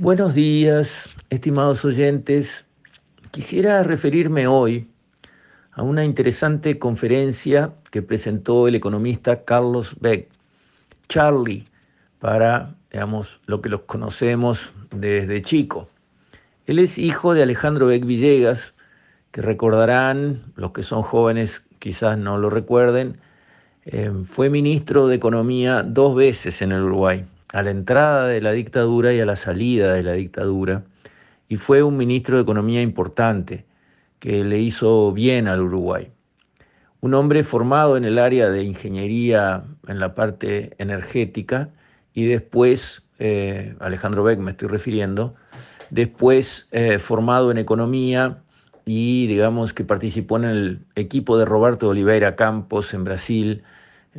Buenos días, estimados oyentes. Quisiera referirme hoy a una interesante conferencia que presentó el economista Carlos Beck, Charlie, para, digamos, lo que los conocemos desde chico. Él es hijo de Alejandro Beck Villegas, que recordarán, los que son jóvenes quizás no lo recuerden, eh, fue ministro de Economía dos veces en el Uruguay a la entrada de la dictadura y a la salida de la dictadura, y fue un ministro de Economía importante que le hizo bien al Uruguay. Un hombre formado en el área de ingeniería en la parte energética y después, eh, Alejandro Beck me estoy refiriendo, después eh, formado en economía y digamos que participó en el equipo de Roberto Oliveira Campos en Brasil,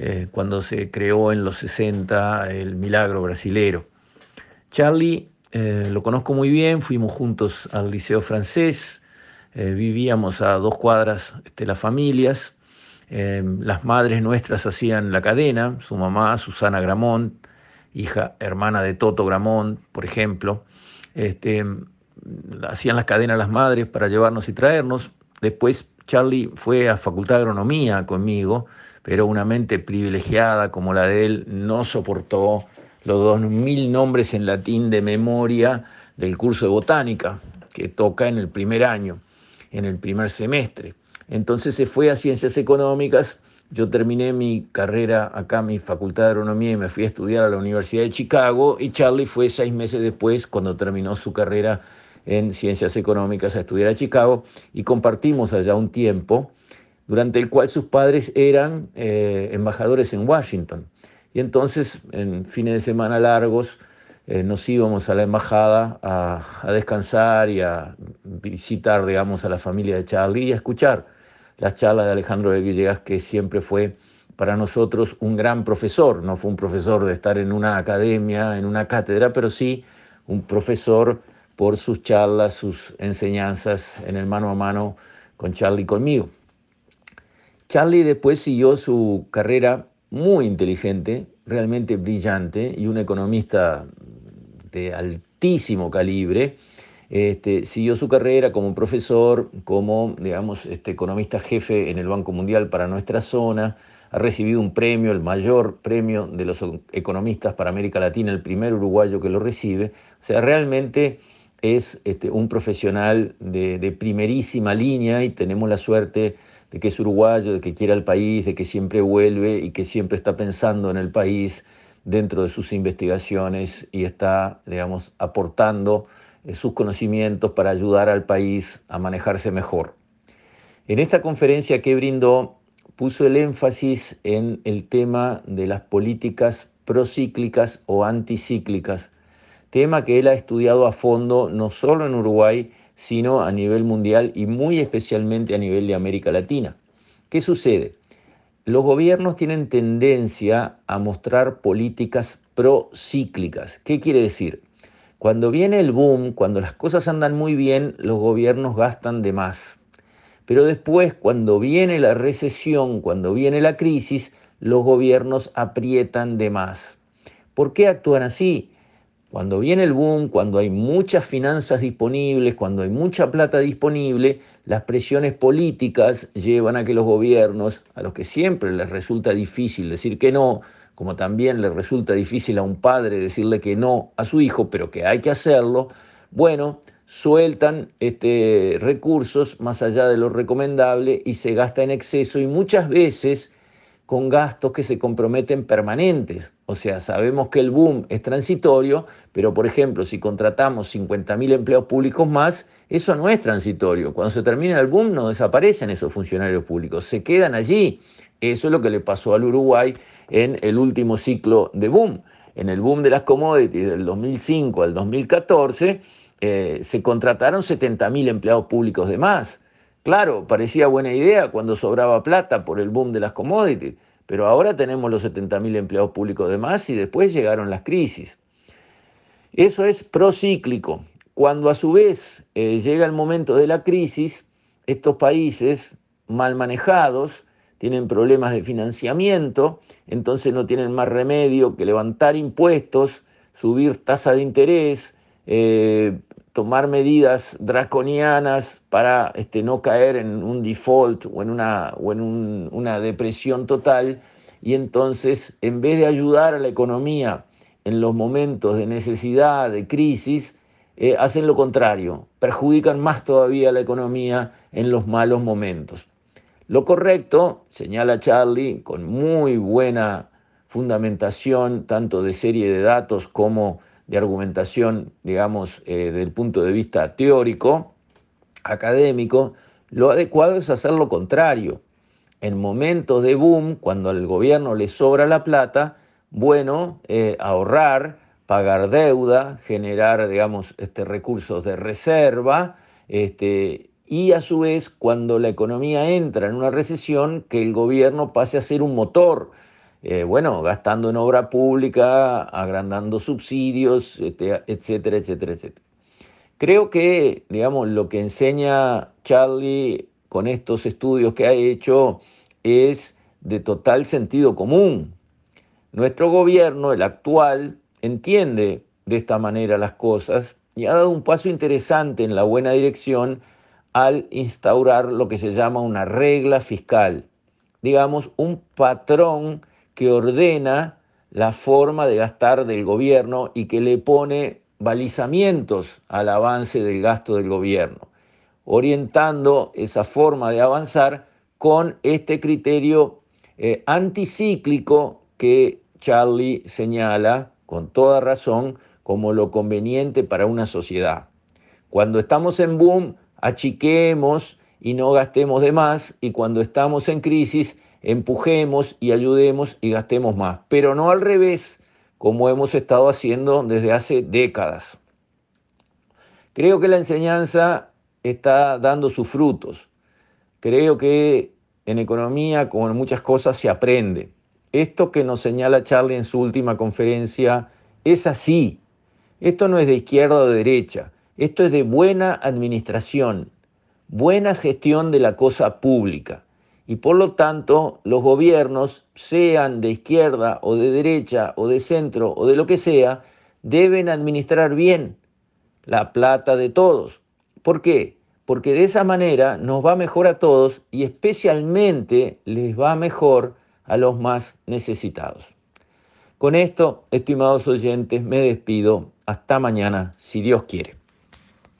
eh, cuando se creó en los 60 el milagro brasilero. Charlie eh, lo conozco muy bien, fuimos juntos al liceo francés, eh, vivíamos a dos cuadras de las familias, las madres nuestras hacían la cadena, su mamá Susana Gramont, hija hermana de Toto Gramont, por ejemplo, este, hacían las cadenas las madres para llevarnos y traernos. Después Charlie fue a Facultad de Agronomía conmigo, pero una mente privilegiada como la de él no soportó los dos mil nombres en latín de memoria del curso de botánica que toca en el primer año, en el primer semestre. Entonces se fue a ciencias económicas, yo terminé mi carrera acá, mi facultad de agronomía y me fui a estudiar a la Universidad de Chicago. Y Charlie fue seis meses después, cuando terminó su carrera en ciencias económicas, a estudiar a Chicago. Y compartimos allá un tiempo durante el cual sus padres eran eh, embajadores en Washington. Y entonces, en fines de semana largos, eh, nos íbamos a la embajada a, descansar y a visitar, digamos, a la familia de Charlie y a escuchar las charlas de Alejandro de Villegas, que siempre fue para nosotros un gran profesor. No fue un profesor de estar en una academia, en una cátedra, pero sí un profesor por sus charlas, sus enseñanzas en el mano a mano con Charlie y conmigo. Charlie después siguió su carrera muy inteligente, realmente brillante y un economista de altísimo calibre. Este, siguió su carrera como profesor, como digamos, este, economista jefe en el Banco Mundial para nuestra zona. Ha recibido un premio, el mayor premio de los economistas para América Latina, el primer uruguayo que lo recibe. O sea, realmente es este, un profesional de, de primerísima línea y tenemos la suerte de que es uruguayo, de que quiere al país, de que siempre vuelve y que siempre está pensando en el país dentro de sus investigaciones y está, digamos, aportando eh, sus conocimientos para ayudar al país a manejarse mejor. En esta conferencia que brindó, puso el énfasis en el tema de las políticas procíclicas o anticíclicas, tema que él ha estudiado a fondo no solo en Uruguay, sino a nivel mundial y muy especialmente a nivel de América Latina. ¿Qué sucede? Los gobiernos tienen tendencia a mostrar políticas procíclicas. ¿Qué quiere decir? Cuando viene el boom, cuando las cosas andan muy bien, los gobiernos gastan de más. Pero después, cuando viene la recesión, cuando viene la crisis, los gobiernos aprietan de más. ¿Por qué actúan así? Cuando viene el boom, cuando hay muchas finanzas disponibles, cuando hay mucha plata disponible, las presiones políticas llevan a que los gobiernos, a los que siempre les resulta difícil decir que no, como también les resulta difícil a un padre decirle que no a su hijo, pero que hay que hacerlo, bueno, sueltan este, recursos más allá de lo recomendable y se gasta en exceso y muchas veces con gastos que se comprometen permanentes. O sea, sabemos que el boom es transitorio, pero por ejemplo, si contratamos 50.000 empleados públicos más, eso no es transitorio. Cuando se termina el boom no desaparecen esos funcionarios públicos, se quedan allí. Eso es lo que le pasó al Uruguay en el último ciclo de boom. En el boom de las commodities del 2005 al 2014, eh, se contrataron 70.000 empleados públicos de más. Claro, parecía buena idea cuando sobraba plata por el boom de las commodities, pero ahora tenemos los 70.000 empleados públicos de más y después llegaron las crisis. Eso es procíclico. Cuando a su vez eh, llega el momento de la crisis, estos países mal manejados tienen problemas de financiamiento, entonces no tienen más remedio que levantar impuestos, subir tasa de interés, eh, tomar medidas draconianas para este, no caer en un default o en, una, o en una depresión total y entonces en vez de ayudar a la economía en los momentos de necesidad, de crisis, eh, hacen lo contrario, perjudican más todavía a la economía en los malos momentos. Lo correcto, señala Charlie, con muy buena fundamentación, tanto de serie de datos como de argumentación, digamos, eh, desde el punto de vista teórico, académico, lo adecuado es hacer lo contrario. En momentos de boom, cuando al gobierno le sobra la plata, bueno, eh, ahorrar, pagar deuda, generar, digamos, este, recursos de reserva, este, y a su vez, cuando la economía entra en una recesión, que el gobierno pase a ser un motor, eh, bueno, gastando en obra pública, agrandando subsidios, este, etcétera, etcétera, etcétera. Creo que, digamos, lo que enseña Charlie con estos estudios que ha hecho es de total sentido común. Nuestro gobierno, el actual, entiende de esta manera las cosas y ha dado un paso interesante en la buena dirección al instaurar lo que se llama una regla fiscal, digamos, un patrón que ordena la forma de gastar del gobierno y que le pone balizamientos al avance del gasto del gobierno, orientando esa forma de avanzar con este criterio eh, anticíclico que Charlie señala con toda razón como lo conveniente para una sociedad. Cuando estamos en boom, achiquemos y no gastemos de más, y cuando estamos en crisis, empujemos y ayudemos y gastemos más, pero no al revés, como hemos estado haciendo desde hace décadas. Creo que la enseñanza está dando sus frutos. Creo que en economía, como en muchas cosas, se aprende. Esto que nos señala Charlie en su última conferencia es así. Esto no es de izquierda o de derecha. Esto es de buena administración, buena gestión de la cosa pública. Y por lo tanto, los gobiernos, sean de izquierda o de derecha o de centro o de lo que sea, deben administrar bien la plata de todos. ¿Por qué? Porque de esa manera nos va mejor a todos y especialmente les va mejor a los más necesitados. Con esto, estimados oyentes, me despido. Hasta mañana, si Dios quiere.